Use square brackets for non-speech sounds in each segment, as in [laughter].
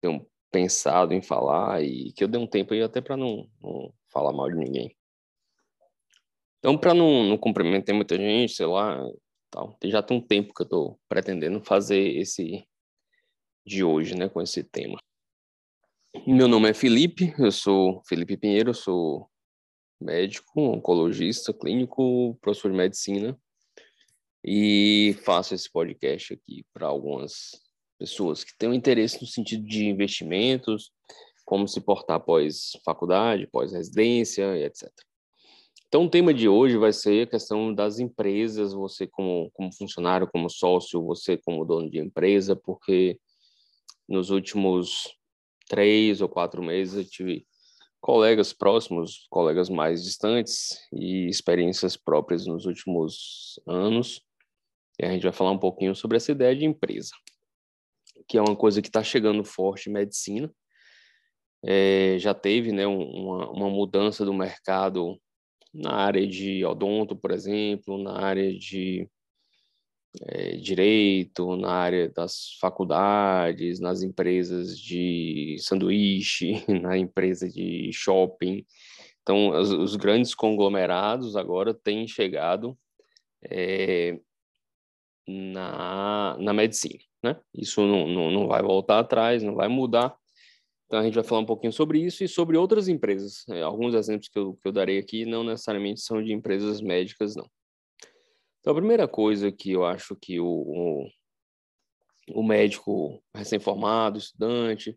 tenho pensado em falar e que eu dei um tempo aí até para não, não, falar mal de ninguém. Então, para não, não comprometer muita gente, sei lá, tal, já tem um tempo que eu estou pretendendo fazer esse de hoje, né, com esse tema. Meu nome é Felipe, eu sou Felipe Pinheiro, sou médico, oncologista, clínico, professor de medicina e faço esse podcast aqui para algumas pessoas que têm um interesse no sentido de investimentos, como se portar após faculdade, pós residência e etc. Então, o tema de hoje vai ser a questão das empresas, você como, como funcionário, como sócio, você como dono de empresa, porque nos últimos três ou quatro meses eu tive colegas próximos, colegas mais distantes e experiências próprias nos últimos anos. E a gente vai falar um pouquinho sobre essa ideia de empresa, que é uma coisa que está chegando forte medicina. É, já teve né, uma, uma mudança do mercado na área de odonto, por exemplo, na área de é, direito, na área das faculdades, nas empresas de sanduíche, [laughs] na empresa de shopping. Então, os, os grandes conglomerados agora têm chegado é, na, na medicina. Né? Isso não, não, não vai voltar atrás, não vai mudar. Então, a gente vai falar um pouquinho sobre isso e sobre outras empresas. É, alguns exemplos que eu, que eu darei aqui não necessariamente são de empresas médicas, não. Então, a primeira coisa que eu acho que o, o, o médico recém-formado, estudante,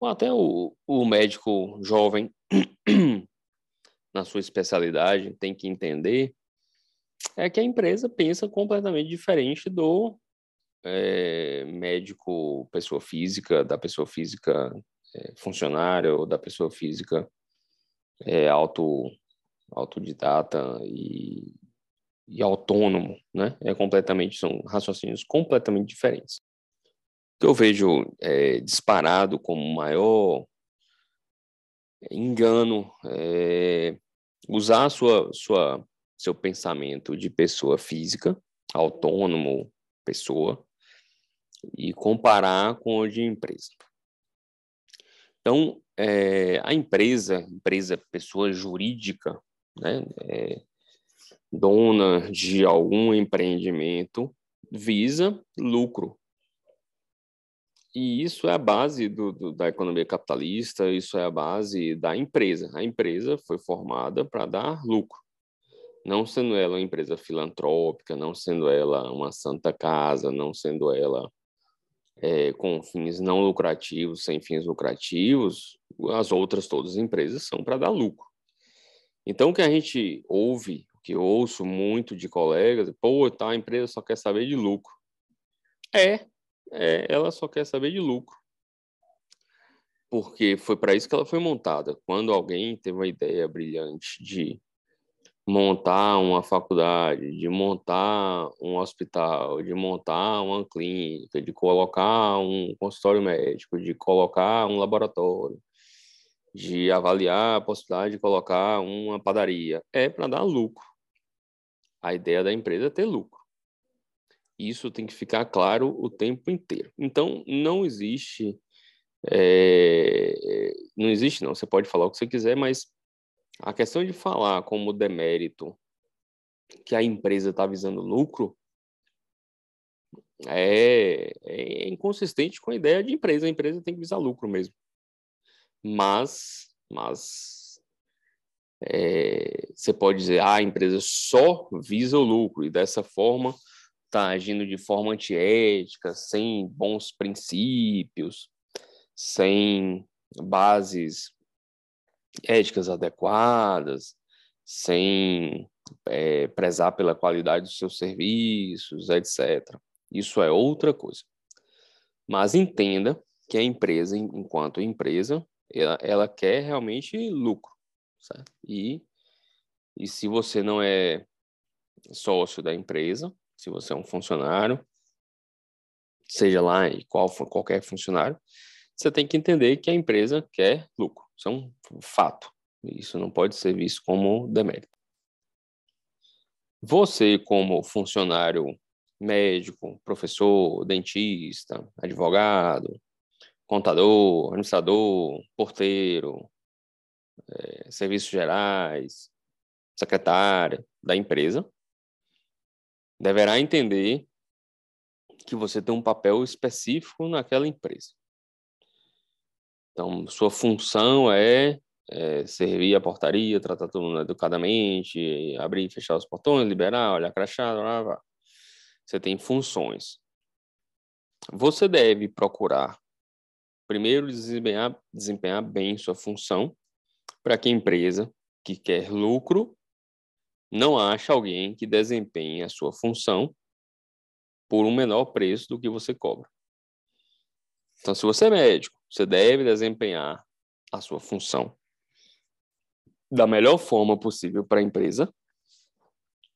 ou até o, o médico jovem, [clears throat] na sua especialidade, tem que entender é que a empresa pensa completamente diferente do é, médico pessoa física, da pessoa física é, funcionária ou da pessoa física é, auto, autodidata e e autônomo, né? É completamente são raciocínios completamente diferentes. O que eu vejo é, disparado como maior engano é usar sua sua seu pensamento de pessoa física, autônomo, pessoa, e comparar com o de empresa. Então, é, a empresa, empresa pessoa jurídica, né, é, dona de algum empreendimento visa lucro. E isso é a base do, do, da economia capitalista, isso é a base da empresa. A empresa foi formada para dar lucro. Não sendo ela uma empresa filantrópica, não sendo ela uma santa casa, não sendo ela é, com fins não lucrativos, sem fins lucrativos, as outras todas as empresas são para dar lucro. Então, o que a gente ouve que ouço muito de colegas, pô, tá, a empresa só quer saber de lucro. É, é ela só quer saber de lucro. Porque foi para isso que ela foi montada. Quando alguém teve uma ideia brilhante de montar uma faculdade, de montar um hospital, de montar uma clínica, de colocar um consultório médico, de colocar um laboratório, de avaliar a possibilidade de colocar uma padaria, é para dar lucro. A ideia da empresa é ter lucro. Isso tem que ficar claro o tempo inteiro. Então, não existe. É, não existe, não. Você pode falar o que você quiser, mas a questão de falar como demérito que a empresa está visando lucro é, é, inconsistente com a ideia de empresa. A empresa tem que visar lucro mesmo. Mas, mas é, você pode dizer, ah, a empresa só visa o lucro e dessa forma está agindo de forma antiética, sem bons princípios, sem bases éticas adequadas, sem é, prezar pela qualidade dos seus serviços, etc. Isso é outra coisa. Mas entenda que a empresa, enquanto empresa, ela, ela quer realmente lucro, certo? E, e se você não é sócio da empresa, se você é um funcionário, seja lá qual for qualquer funcionário, você tem que entender que a empresa quer lucro. Isso é um fato. Isso não pode ser visto como demérito. Você, como funcionário médico, professor, dentista, advogado, contador, administrador, porteiro, é, serviços gerais, secretária da empresa, deverá entender que você tem um papel específico naquela empresa. Então, sua função é, é servir a portaria, tratar todo mundo educadamente, abrir e fechar os portões, liberar, olhar crachá, blá, blá. Você tem funções. Você deve procurar, primeiro, desempenhar, desempenhar bem sua função, para que a empresa que quer lucro não ache alguém que desempenhe a sua função por um menor preço do que você cobra. Então, se você é médico, você deve desempenhar a sua função da melhor forma possível para a empresa,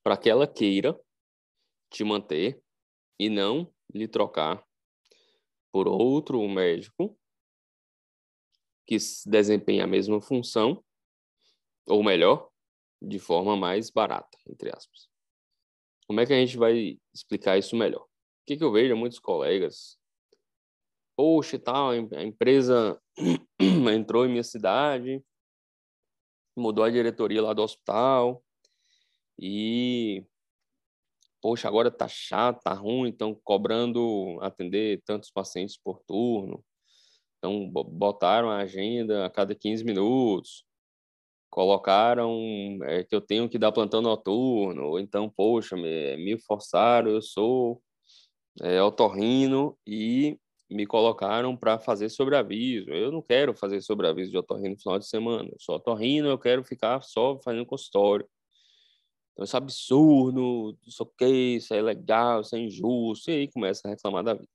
para que ela queira te manter e não lhe trocar por outro médico que desempenha a mesma função, ou melhor, de forma mais barata, entre aspas. Como é que a gente vai explicar isso melhor? O que, que eu vejo muitos colegas, poxa, tal, a empresa [clears throat] entrou em minha cidade, mudou a diretoria lá do hospital e poxa, agora tá chato, tá ruim, estão cobrando atender tantos pacientes por turno. Então botaram a agenda a cada 15 minutos colocaram é, que eu tenho que dar plantão noturno, então, poxa, me, me forçaram, eu sou é, otorrino e me colocaram para fazer sobreaviso. Eu não quero fazer sobreaviso de otorrino no final de semana. Eu sou otorrino, eu quero ficar só fazendo consultório. Então, isso é absurdo, isso é isso é legal, isso é injusto. E aí começa a reclamar da vida.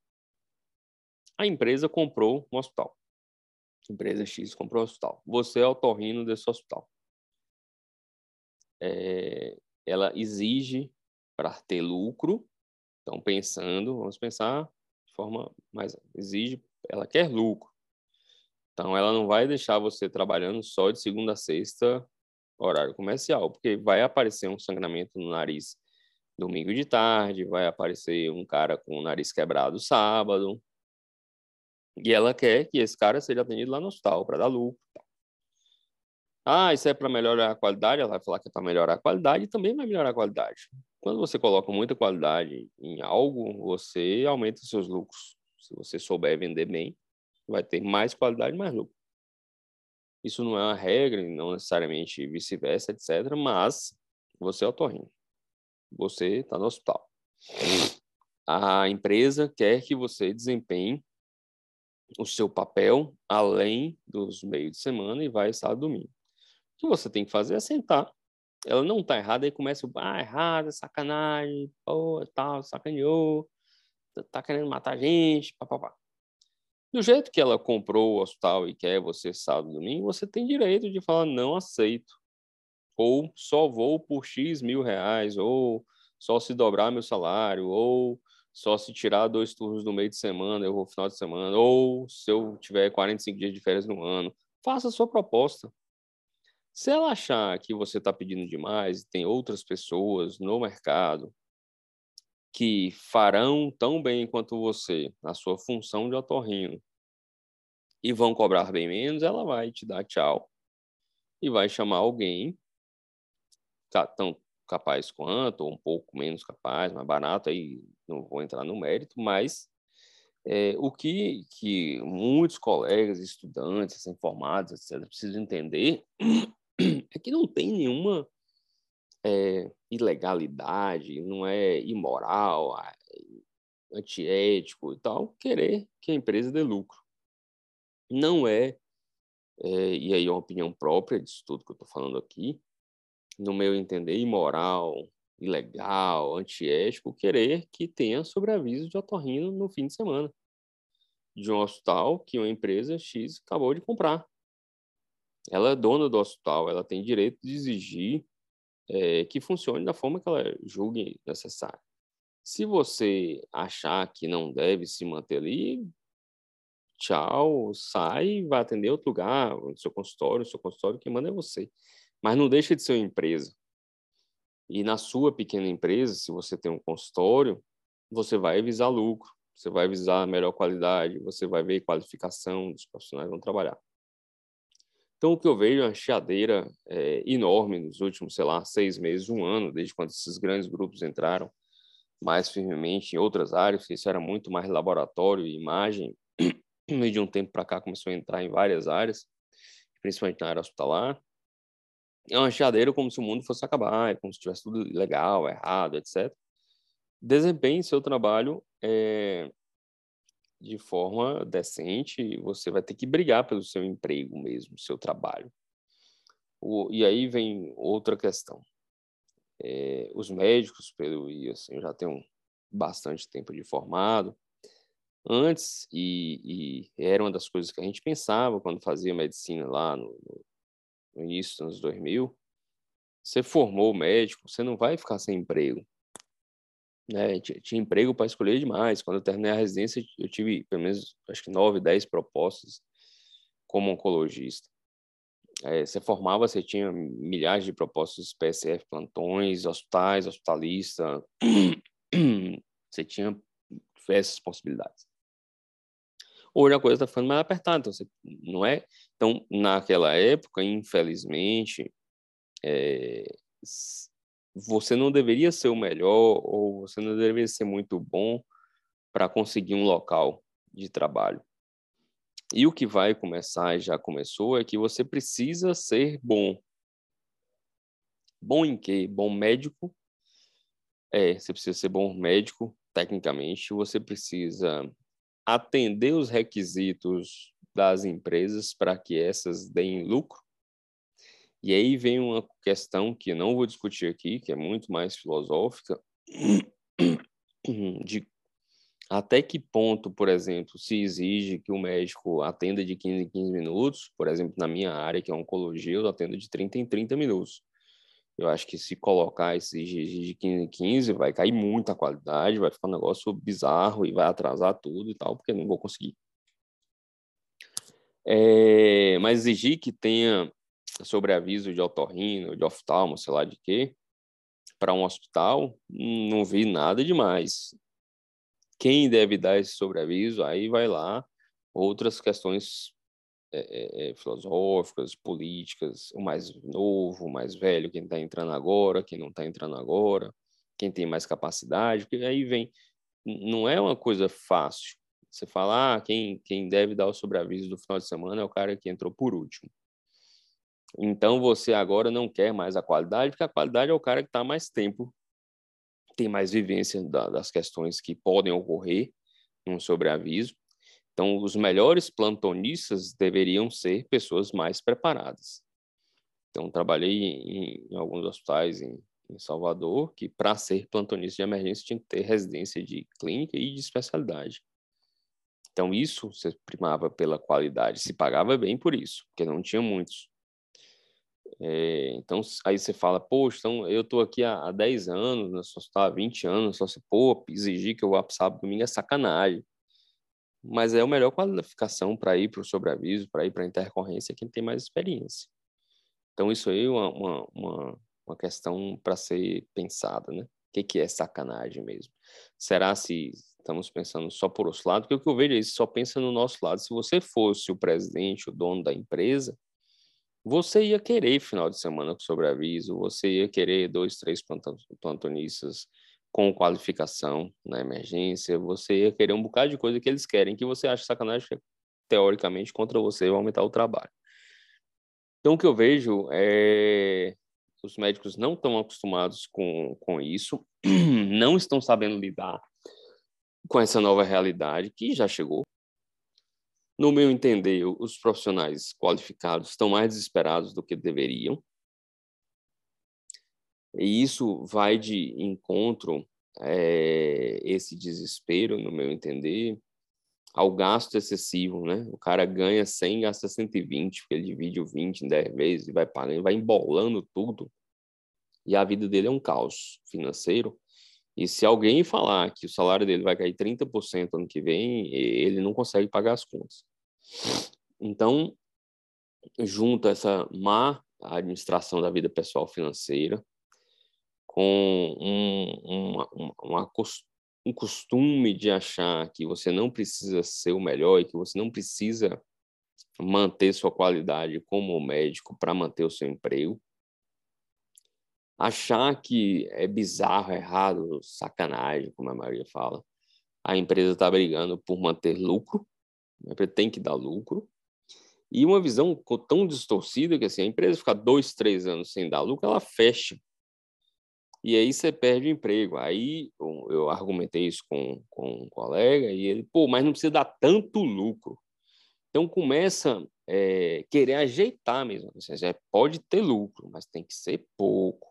A empresa comprou um hospital empresa X comprou um hospital. Você é o torrino desse hospital. É, ela exige para ter lucro. Então, pensando, vamos pensar forma mais. Exige, ela quer lucro. Então, ela não vai deixar você trabalhando só de segunda a sexta, horário comercial, porque vai aparecer um sangramento no nariz domingo de tarde, vai aparecer um cara com o nariz quebrado sábado, e ela quer que esse cara seja atendido lá no hospital para dar lucro. Ah, isso é para melhorar a qualidade? Ela vai falar que é para melhorar a qualidade e também vai melhorar a qualidade. Quando você coloca muita qualidade em algo, você aumenta seus lucros. Se você souber vender bem, vai ter mais qualidade e mais lucro. Isso não é uma regra, não necessariamente vice-versa, etc. Mas você é otorrino. Você está no hospital. A empresa quer que você desempenhe o seu papel além dos meios de semana e vai sábado domingo. O que você tem que fazer é sentar. Ela não está errada, aí começa o ah, errado, sacanagem, pô, tal, sacaneou, tá, tá querendo matar a gente, papapá. Do jeito que ela comprou o hospital e quer você sábado domingo, você tem direito de falar não aceito. Ou só vou por X mil reais, ou só se dobrar meu salário, ou só se tirar dois turnos no meio de semana, eu vou final de semana, ou se eu tiver 45 dias de férias no ano, faça a sua proposta. Se ela achar que você está pedindo demais tem outras pessoas no mercado que farão tão bem quanto você a sua função de otorrino e vão cobrar bem menos, ela vai te dar tchau e vai chamar alguém tão capaz quanto, ou um pouco menos capaz, mais barato, aí não vou entrar no mérito, mas é, o que, que muitos colegas, estudantes, informados, etc., precisam entender é que não tem nenhuma é, ilegalidade, não é imoral, antiético e tal, querer que a empresa dê lucro. Não é, é e aí é uma opinião própria disso tudo que eu estou falando aqui, no meu entender, imoral, ilegal, antiético, querer que tenha sobreaviso de otorrino no fim de semana. de um hospital que uma empresa X acabou de comprar. Ela é dona do hospital, ela tem direito de exigir é, que funcione da forma que ela julgue necessária. Se você achar que não deve se manter ali, tchau, sai, vai atender outro lugar, no seu consultório, o seu consultório quem manda é você. Mas não deixa de ser uma empresa. E na sua pequena empresa, se você tem um consultório, você vai visar lucro, você vai visar melhor qualidade, você vai ver qualificação dos profissionais que vão trabalhar. Então, o que eu vejo é uma chiadeira é, enorme nos últimos, sei lá, seis meses, um ano, desde quando esses grandes grupos entraram mais firmemente em outras áreas, porque isso era muito mais laboratório e imagem, [clears throat] e de um tempo para cá começou a entrar em várias áreas, principalmente na área hospitalar. É uma chiadeira como se o mundo fosse acabar, é como se tivesse tudo legal, errado, etc. Desempenhe seu trabalho é, de forma decente, você vai ter que brigar pelo seu emprego mesmo, seu trabalho. O, e aí vem outra questão. É, os médicos, pelo e assim, eu já tenho bastante tempo de formado, antes, e, e, era uma das coisas que a gente pensava quando fazia medicina lá no, no início dos anos 2000, você formou médico, você não vai ficar sem emprego. Né? Tinha, emprego para escolher demais. Quando eu terminei a residência, eu tive pelo menos, acho que nove, dez propostas como oncologista. É, você formava, você tinha milhares de propostas PSF, plantões, hospitais, hospitalista, [clears throat] você tinha diversas possibilidades. Hoje a coisa está ficando mais apertada, então você, não é? Então, naquela época, infelizmente, é, você não deveria ser o melhor ou você não deveria ser muito bom para conseguir um local de trabalho. E o que vai começar e já começou é que você precisa ser bom. Bom em quê? Bom médico. É, você precisa ser bom médico, tecnicamente. Você precisa atender os requisitos das empresas para que essas deem lucro. E aí vem uma questão que não vou discutir aqui, que é muito mais filosófica, de até que ponto, por exemplo, se exige que o médico atenda de 15 em 15 minutos, por exemplo, na minha área, que é oncologia, eu atendo de 30 em 30 minutos. Eu acho que se colocar esse de 15 em 15, vai cair muita qualidade, vai ficar um negócio bizarro e vai atrasar tudo e tal, porque eu não vou conseguir. É, mas exigir que tenha sobreaviso de otorrino, de oftalmo, sei lá de quê, para um hospital, não vi nada demais. Quem deve dar esse sobreaviso, aí vai lá, outras questões é, é, filosóficas, políticas, o mais novo, o mais velho, quem está entrando agora, quem não está entrando agora, quem tem mais capacidade, porque aí vem, não é uma coisa fácil. Você fala, ah, quem, quem deve dar o sobreaviso do final de semana é o cara que entrou por último. Então você agora não quer mais a qualidade, porque a qualidade é o cara que está mais tempo, tem mais vivência da, das questões que podem ocorrer num sobreaviso. Então, os melhores plantonistas deveriam ser pessoas mais preparadas. Então, trabalhei em, em alguns hospitais em, em Salvador que, para ser plantonista de emergência, tinha que ter residência de clínica e de especialidade. Então, isso se primava pela qualidade, se pagava bem por isso, porque não tinha muitos. É, então, aí você fala, poxa, então eu estou aqui há, há 10 anos, né, só está há 20 anos, só se, pô, exigir que eu vá sábado domingo é sacanagem. Mas é a melhor qualificação para ir para o sobreaviso, para ir para a intercorrência, quem tem mais experiência. Então, isso aí é uma, uma, uma, uma questão para ser pensada, né? O que, que é sacanagem mesmo? Será se estamos pensando só por outro lado? Porque o que eu vejo é isso, só pensa no nosso lado. Se você fosse o presidente, o dono da empresa, você ia querer final de semana com sobreaviso, você ia querer dois, três plantonistas com qualificação na emergência, você ia querer um bocado de coisa que eles querem, que você acha sacanagem, que teoricamente contra você vai aumentar o trabalho. Então, o que eu vejo é os médicos não estão acostumados com, com isso, [clears throat] não estão sabendo lidar com essa nova realidade que já chegou. No meu entender, os profissionais qualificados estão mais desesperados do que deveriam. E isso vai de encontro é, esse desespero, no meu entender, ao gasto excessivo, né? O cara ganha 100 gasta 120, porque ele divide o 20 em 10 vezes e vai pagando, vai embolando tudo. E a vida dele é um caos financeiro. E se alguém falar que o salário dele vai cair 30% ano que vem, ele não consegue pagar as contas. Então, junta essa má administração da vida pessoal financeira com um, uma, uma, um costume de achar que você não precisa ser o melhor e que você não precisa manter sua qualidade como médico para manter o seu emprego. Achar que é bizarro, errado, sacanagem, como a Maria fala. A empresa está brigando por manter lucro, a empresa tem que dar lucro. E uma visão tão distorcida que assim, a empresa ficar dois, três anos sem dar lucro, ela fecha e aí você perde o emprego. Aí eu argumentei isso com, com um colega e ele, pô, mas não precisa dar tanto lucro. Então começa é, querer ajeitar mesmo. Você já pode ter lucro, mas tem que ser pouco,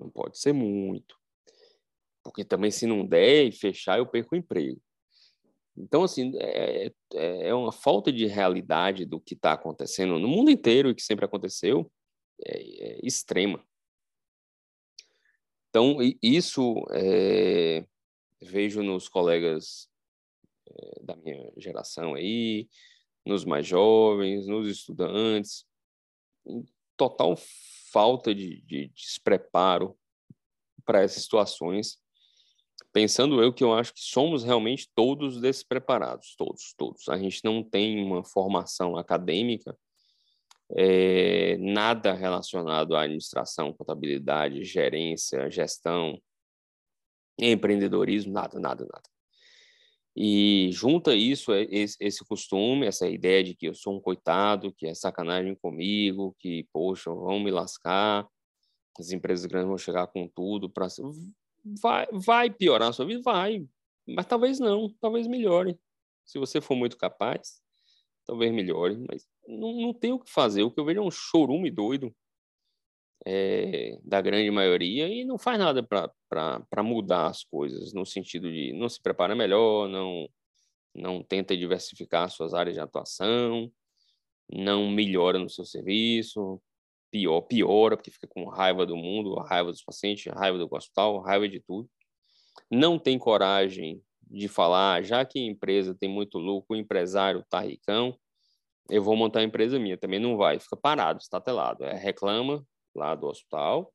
não pode ser muito. Porque também se não der e fechar, eu perco o emprego. Então, assim, é, é, é uma falta de realidade do que está acontecendo no mundo inteiro e que sempre aconteceu, é, é extrema. Então, isso é, vejo nos colegas é, da minha geração aí, nos mais jovens, nos estudantes, total falta de, de despreparo para essas situações, pensando eu que eu acho que somos realmente todos despreparados, todos, todos. A gente não tem uma formação acadêmica é, nada relacionado à administração, contabilidade, gerência, gestão, empreendedorismo, nada, nada, nada. E junta isso, é, esse costume, essa ideia de que eu sou um coitado, que é sacanagem comigo, que, poxa, vão me lascar, as empresas grandes vão chegar com tudo para. Vai, vai piorar a sua vida? Vai, mas talvez não, talvez melhore. Se você for muito capaz, talvez melhore, mas não, não tem o que fazer. O que eu vejo é um chorume doido é, da grande maioria e não faz nada para mudar as coisas, no sentido de não se prepara melhor, não, não tenta diversificar suas áreas de atuação, não melhora no seu serviço, pior, piora, porque fica com raiva do mundo, raiva dos pacientes, raiva do hospital, raiva de tudo. Não tem coragem de falar, já que a empresa tem muito lucro, o empresário tá ricão, eu vou montar a empresa minha. Também não vai, fica parado, estatelado. É, reclama lá do hospital,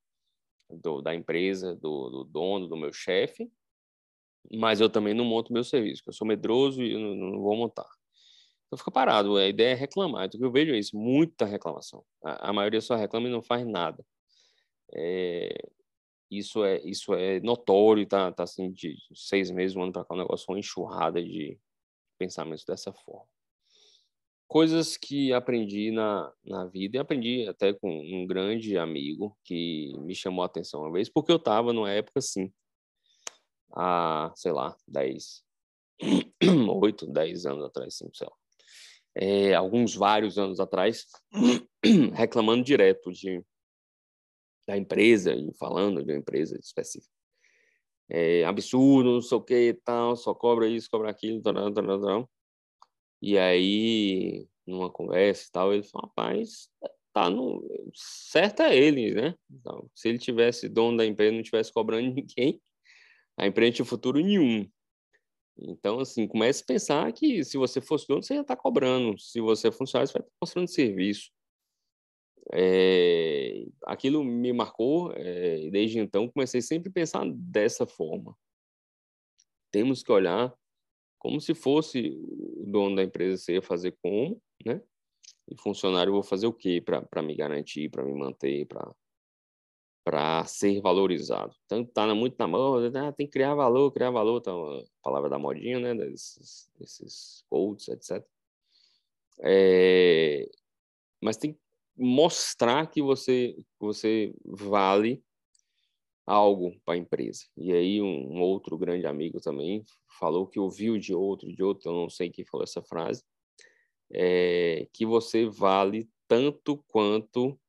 do, da empresa, do, do dono, do meu chefe, mas eu também não monto meu serviço, eu sou medroso e não, não, vou montar. Então fica parado, a ideia é reclamar. Então eu vejo é isso, muita reclamação. A, a maioria só reclama e não faz nada. É, isso é isso é notório, tá, tá assim, de seis meses, um ano para cá, um negócio, uma enxurrada de pensamentos dessa forma coisas que aprendi na, na vida e aprendi até com um grande amigo que me chamou a atenção uma vez, porque eu estava numa época assim, há, sei lá, 10, 8, 10 anos atrás, sim, sei lá. É, alguns vários anos atrás, [clears throat] reclamando direto de da empresa e falando de uma empresa específica. É absurdo, não sei o que tal, só cobra isso, cobra aquilo, tal, tal, tal. E aí, numa conversa e tal, ele falou, rapaz, tá no... certo é ele, né? Então, se ele tivesse dono da empresa não tivesse cobrando [laughs] ninguém, a empresa tinha futuro nenhum. Então, assim, comece a pensar que se você fosse dono, você ia estar tá cobrando. Se você é funcionário, você vai estar tá mostrando serviço. É, aquilo me marcou é, desde então comecei sempre a pensar dessa forma. Temos que olhar como se fosse o dono da empresa, você ia fazer como, né? E funcionário, eu vou fazer o quê para me garantir, para me manter, para ser valorizado. Então, tá muito na mão, né? tem que criar valor, criar valor, tá a palavra da modinha, né? Desses, desses etc. É, mas tem que mostrar que você, você vale algo para a empresa. E aí um, um, outro grande amigo também falou que ouviu de outro, de outro, eu não sei quem falou essa frase, é, que você vale tanto quanto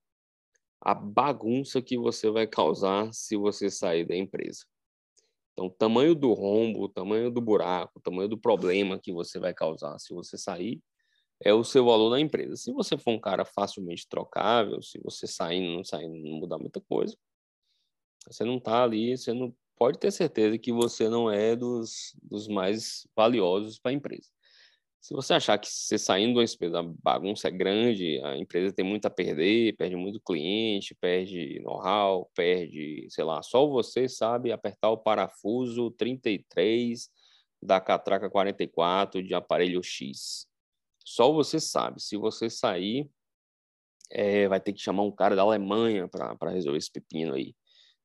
a bagunça que você vai causar se você sair da empresa. Então, o tamanho do rombo, o tamanho do buraco, o tamanho do problema que você vai causar se você sair, é o seu valor na empresa. Se você for um cara facilmente trocável, se você saindo, não saindo, não mudar muita coisa, você não está ali, você não pode ter certeza que você não é dos, dos mais valiosos para a empresa. Se você achar que você saindo empresa, a bagunça é grande, a empresa tem muito a perder, perde muito cliente, perde know-how, perde, sei lá, só você sabe apertar o parafuso 33 da catraca 44 de aparelho X. Só você sabe. Se você sair, é, vai ter que chamar um cara da Alemanha para resolver esse pepino aí.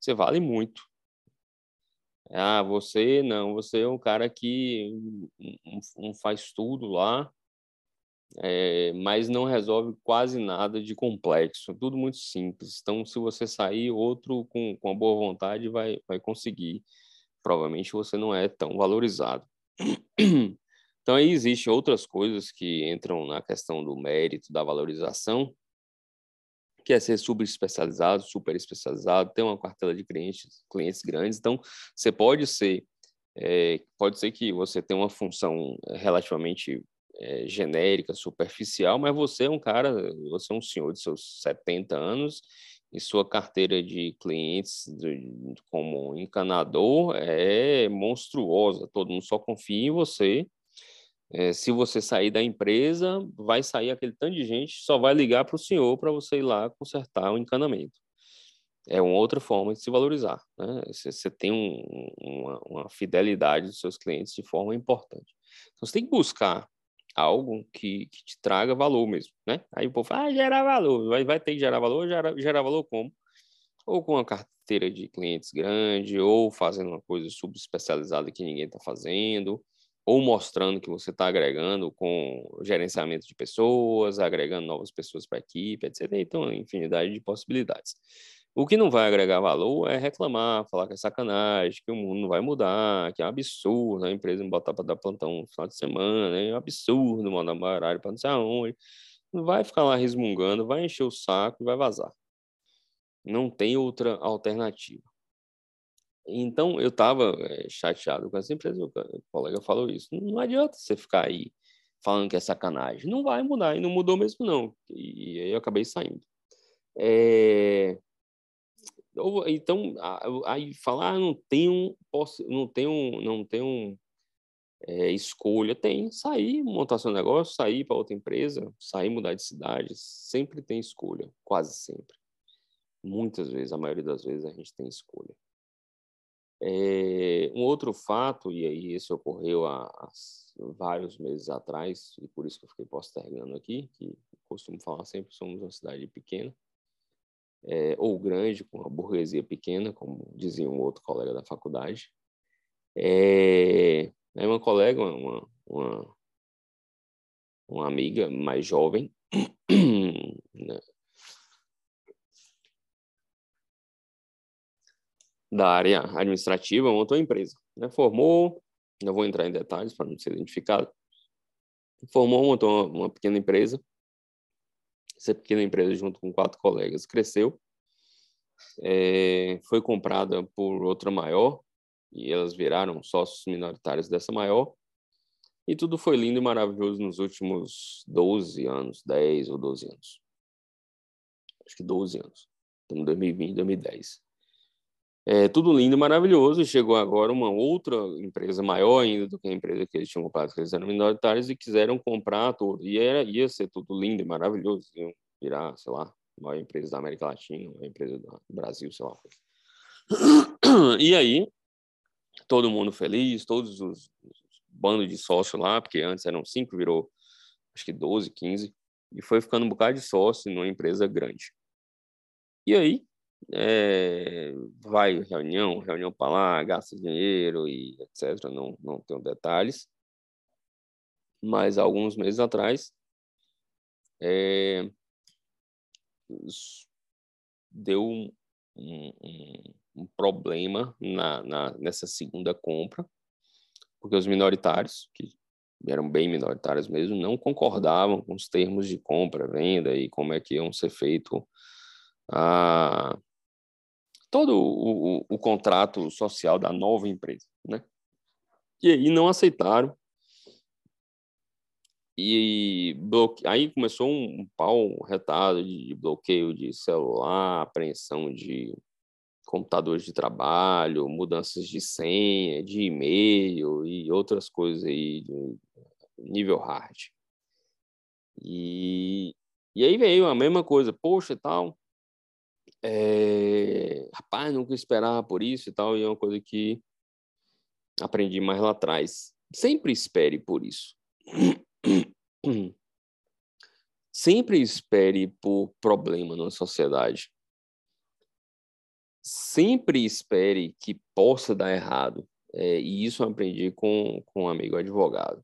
Você vale muito. Ah, você não, você é um cara que não faz tudo lá, é, mas não resolve quase nada de complexo, tudo muito simples. Então, se você sair, outro com, com a boa vontade vai, vai conseguir. Provavelmente você não é tão valorizado. Então, aí existem outras coisas que entram na questão do mérito, da valorização, que é ser super especializado, super especializado, ter uma cartela de clientes, clientes grandes. Então, você pode ser, é, pode ser que você tenha uma função relativamente é, genérica, superficial, mas você é um cara, você é um senhor de seus 70 anos e sua carteira de clientes de, como encanador é monstruosa. Todo mundo só confia em você é, se você sair da empresa, vai sair aquele tanto de gente, só vai ligar para o senhor para você ir lá consertar o encanamento. É uma outra forma de se valorizar. Né? Você, tem um, uma, uma, fidelidade dos seus clientes de forma importante. Então, você tem que buscar algo que, que te traga valor mesmo. Né? Aí o povo fala, ah, gerar valor. Vai, vai ter que gerar valor, gerar, gerar valor como? Ou com uma carteira de clientes grande, ou fazendo uma coisa subespecializada que ninguém está fazendo, ou mostrando que você está agregando com gerenciamento de pessoas, agregando novas pessoas para a equipe, etc. Então, infinidade de possibilidades. O que não vai agregar valor é reclamar, falar que é sacanagem, que o mundo não vai mudar, que é um absurdo a empresa me botar para dar plantão no final de semana, é um absurdo mandar um horário para não sei aonde. Não vai ficar lá resmungando, vai encher o saco e vai vazar. Não tem outra alternativa. Então, eu estava é, chateado com essa empresa, o colega falou isso. Não adianta você ficar aí falando que é sacanagem. Não vai mudar, e não mudou mesmo, não. E, aí eu acabei saindo. É... Então, aí falar, ah, não tenho, posso, não tenho, não tenho é, escolha. Tem, sair, montar seu negócio, sair para outra empresa, sair, mudar de cidade, sempre tem escolha, quase sempre. Muitas vezes, a maioria das vezes, a gente tem escolha. É, um outro fato, e aí esse ocorreu há, há, vários meses atrás, e por isso que eu fiquei postergando aqui, que costumo falar sempre, somos uma cidade pequena, é, ou grande, com uma burguesia pequena, como dizia um outro colega da faculdade. É, é uma colega, uma, uma, uma amiga mais jovem, [clears throat] da área administrativa montou a empresa. Né? Formou, não vou entrar em detalhes para não ser identificado, formou, montou uma, uma pequena empresa. Essa pequena empresa, junto com quatro colegas, cresceu. É, foi comprada por outra maior e elas viraram sócios minoritários dessa maior. E tudo foi lindo e maravilhoso nos últimos 12 anos, 10 ou 12 anos. Acho que 12 anos. Estamos em 2020, 2010. É, tudo lindo e maravilhoso. Chegou agora uma outra empresa maior ainda do que a empresa que eles tinham comprado, que eles eram minoritários e quiseram comprar tudo. E era, ia ser tudo lindo e maravilhoso. Iam virar, sei lá, a maior empresa da América Latina, a empresa do Brasil, sei lá. E aí, todo mundo feliz, todos os, os bandos de sócio lá, porque antes eram cinco, virou acho que 12, 15, e foi ficando um bocado de sócio numa empresa grande. E aí, é, vai reunião, reunião para lá, gasta dinheiro e etc. Não, não tenho detalhes. Mas alguns meses atrás, é, deu um, um, um problema na, na, nessa segunda compra, porque os minoritários, que eram bem minoritários mesmo, não concordavam com os termos de compra, venda e como é que iam ser feito a, todo o, o, o contrato social da nova empresa, né? E aí não aceitaram. E bloque... aí começou um, pau retado de bloqueio de celular, apreensão de computadores de trabalho, mudanças de senha, de e-mail e outras coisas aí de nível hard. E, e aí veio a mesma coisa, poxa, tal, é, rapaz, nunca esperava por isso e tal, e é uma coisa que aprendi mais lá atrás. Sempre espere por isso. Sempre espere por problema na sociedade. Sempre espere que possa dar errado. É, e isso eu aprendi com, com um amigo advogado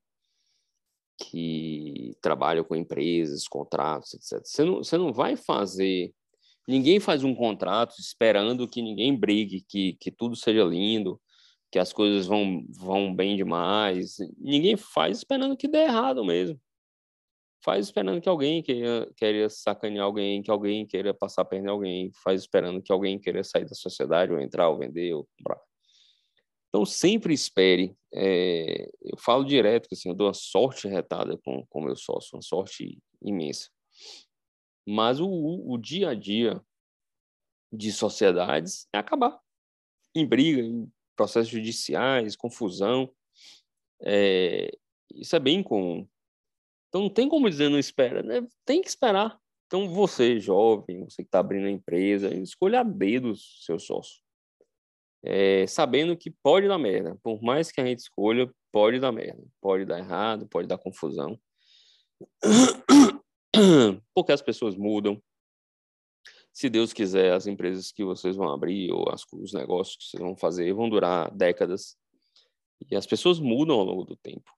que trabalha com empresas, contratos, etc. Você não, você não vai fazer. Ninguém faz um contrato esperando que ninguém brigue, que, que tudo seja lindo, que as coisas vão, vão bem demais. Ninguém faz esperando que dê errado mesmo. Faz esperando que alguém queira, queira sacanear alguém, que alguém queira passar a perna alguém. Faz esperando que alguém queira sair da sociedade, ou entrar, ou vender, ou comprar. Então, sempre espere. É, eu falo direto que assim, eu dou uma sorte retada com o meu sócio, uma sorte imensa. Mas o, o dia a dia de sociedades é acabar em briga, em processos judiciais, confusão. É, isso é bem comum. Então não tem como dizer não espera, né? tem que esperar. Então você, jovem, você que está abrindo a empresa, escolha a dedo seu sócio. É, sabendo que pode dar merda. Por mais que a gente escolha, pode dar merda. Pode dar errado, pode dar confusão. [clears throat] Porque as pessoas mudam, se Deus quiser, as empresas que vocês vão abrir ou as, os negócios que vocês vão fazer vão durar décadas. E as pessoas mudam ao longo do tempo.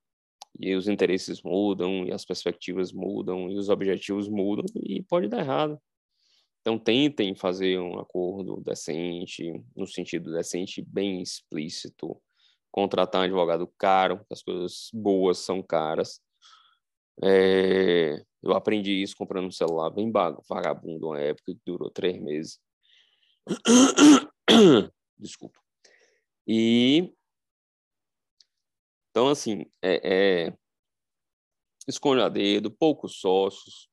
E os interesses mudam, e as perspectivas mudam, e os objetivos mudam, e pode dar errado. Então, tentem fazer um acordo decente, no sentido decente, bem explícito. Contratar um advogado caro, as coisas boas são caras. É, eu aprendi isso comprando um celular bem vagabundo, uma época que durou três meses. [coughs] Desculpa. E então, assim, é, é escolha a dedo, poucos sócios,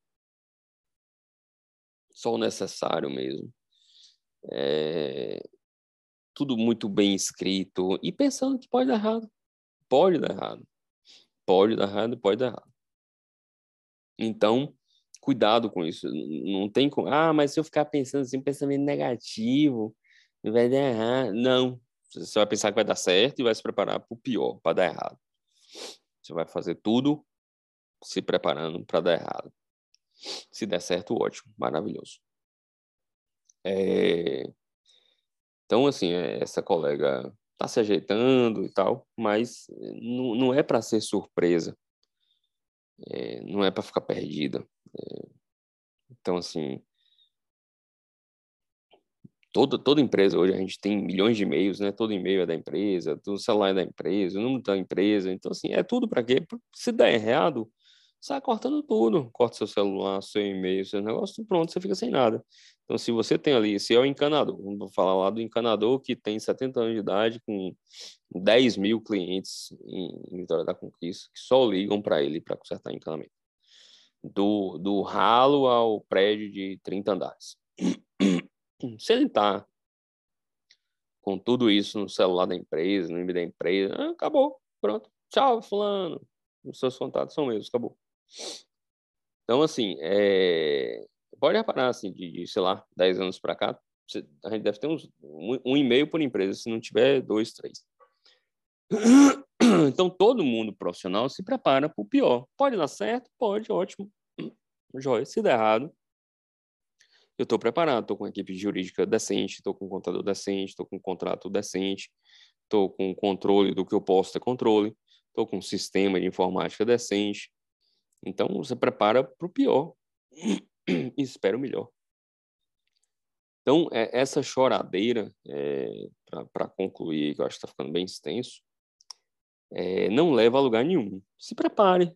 só o necessário mesmo. É, tudo muito bem escrito e pensando que pode dar errado. Pode dar errado. Pode dar errado, pode dar errado. Então, cuidado com isso. Não tem como. Ah, mas se eu ficar pensando assim, pensamento negativo, vai dar errado. Não. Você vai pensar que vai dar certo e vai se preparar para o pior, para dar errado. Você vai fazer tudo se preparando para dar errado. Se der certo, ótimo, maravilhoso. É... Então, assim, é, essa colega está se ajeitando e tal, mas não, não é para ser surpresa é, não é para ficar perdida. É, então, assim, toda, toda empresa hoje a gente tem milhões de e-mails, né? Todo e-mail é da empresa, todo celular é da empresa, o número da empresa. Então, assim, é tudo para quê? Se der errado, sai cortando tudo. Corta seu celular, seu e-mail, seu negócio, pronto, você fica sem nada. Então, se você tem ali, se é o encanador, vamos falar lá do encanador que tem 70 anos de idade, com 10 mil clientes em, Vitória da Conquista, que só ligam para ele para consertar encanamento. Do, do ralo ao prédio de 30 andares. [clears throat] Se ele está com tudo isso no celular da empresa, no e-mail da empresa, ah, acabou, pronto. Tchau, fulano. Os seus contatos são meus, acabou. Então, assim, é... pode reparar, assim, de, de, sei lá, 10 anos para cá, a gente deve ter uns, um, um e-mail por empresa, se não tiver dois, três. [clears throat] Então, todo mundo profissional se prepara para o pior. Pode dar certo? Pode, ótimo. [clears throat] Joia. Se der errado, eu estou preparado, estou com uma equipe jurídica decente, estou com um contador decente, estou com um contrato decente, estou com controle do que eu posso ter controle, estou com um sistema de informática decente, então, você prepara para o pior e espera o melhor. Então, é, essa choradeira, é, para concluir, que eu acho que está ficando bem extenso, é, não leva a lugar nenhum. Se prepare.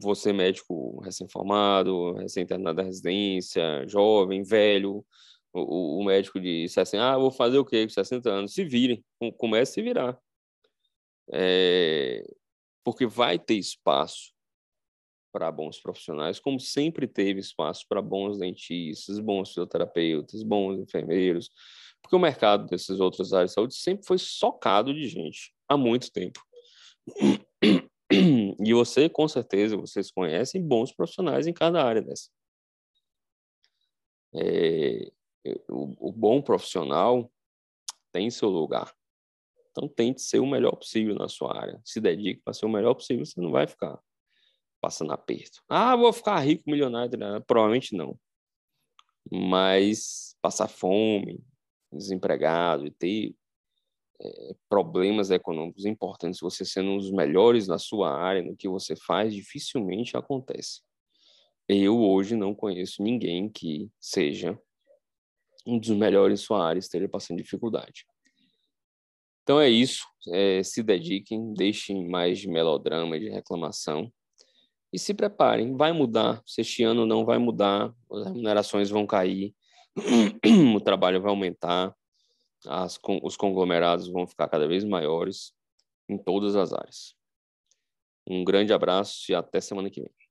Você, médico recém-formado, recém-terminado da residência, jovem, velho, O, o, médico disse assim: ah, vou fazer o quê com 60 anos? Se virem, comece a se virar. É, porque vai ter espaço para bons profissionais, como sempre teve espaço para bons dentistas, bons fisioterapeutas, bons enfermeiros, porque o mercado dessas outras áreas de saúde sempre foi socado de gente há muito tempo. E você, com certeza, vocês conhecem bons profissionais em cada área dessa. É, o, o bom profissional tem seu lugar. Então, tente ser o melhor possível na sua área. Se dedique para ser o melhor possível, você não vai ficar passando aperto. Ah, vou ficar rico, milionário. Provavelmente não. Mas passar fome, desempregado e ter é, problemas econômicos importantes, você sendo um dos melhores na sua área, no que você faz, dificilmente acontece. Eu hoje não conheço ninguém que seja um dos melhores em sua área esteja passando dificuldade. Então é isso. É, se dediquem, deixem mais de melodrama, de reclamação e se preparem. Vai mudar. Se este ano não vai mudar, as remunerações vão cair, [clears throat] o trabalho vai aumentar, as, os conglomerados vão ficar cada vez maiores em todas as áreas. Um grande abraço e até semana que vem.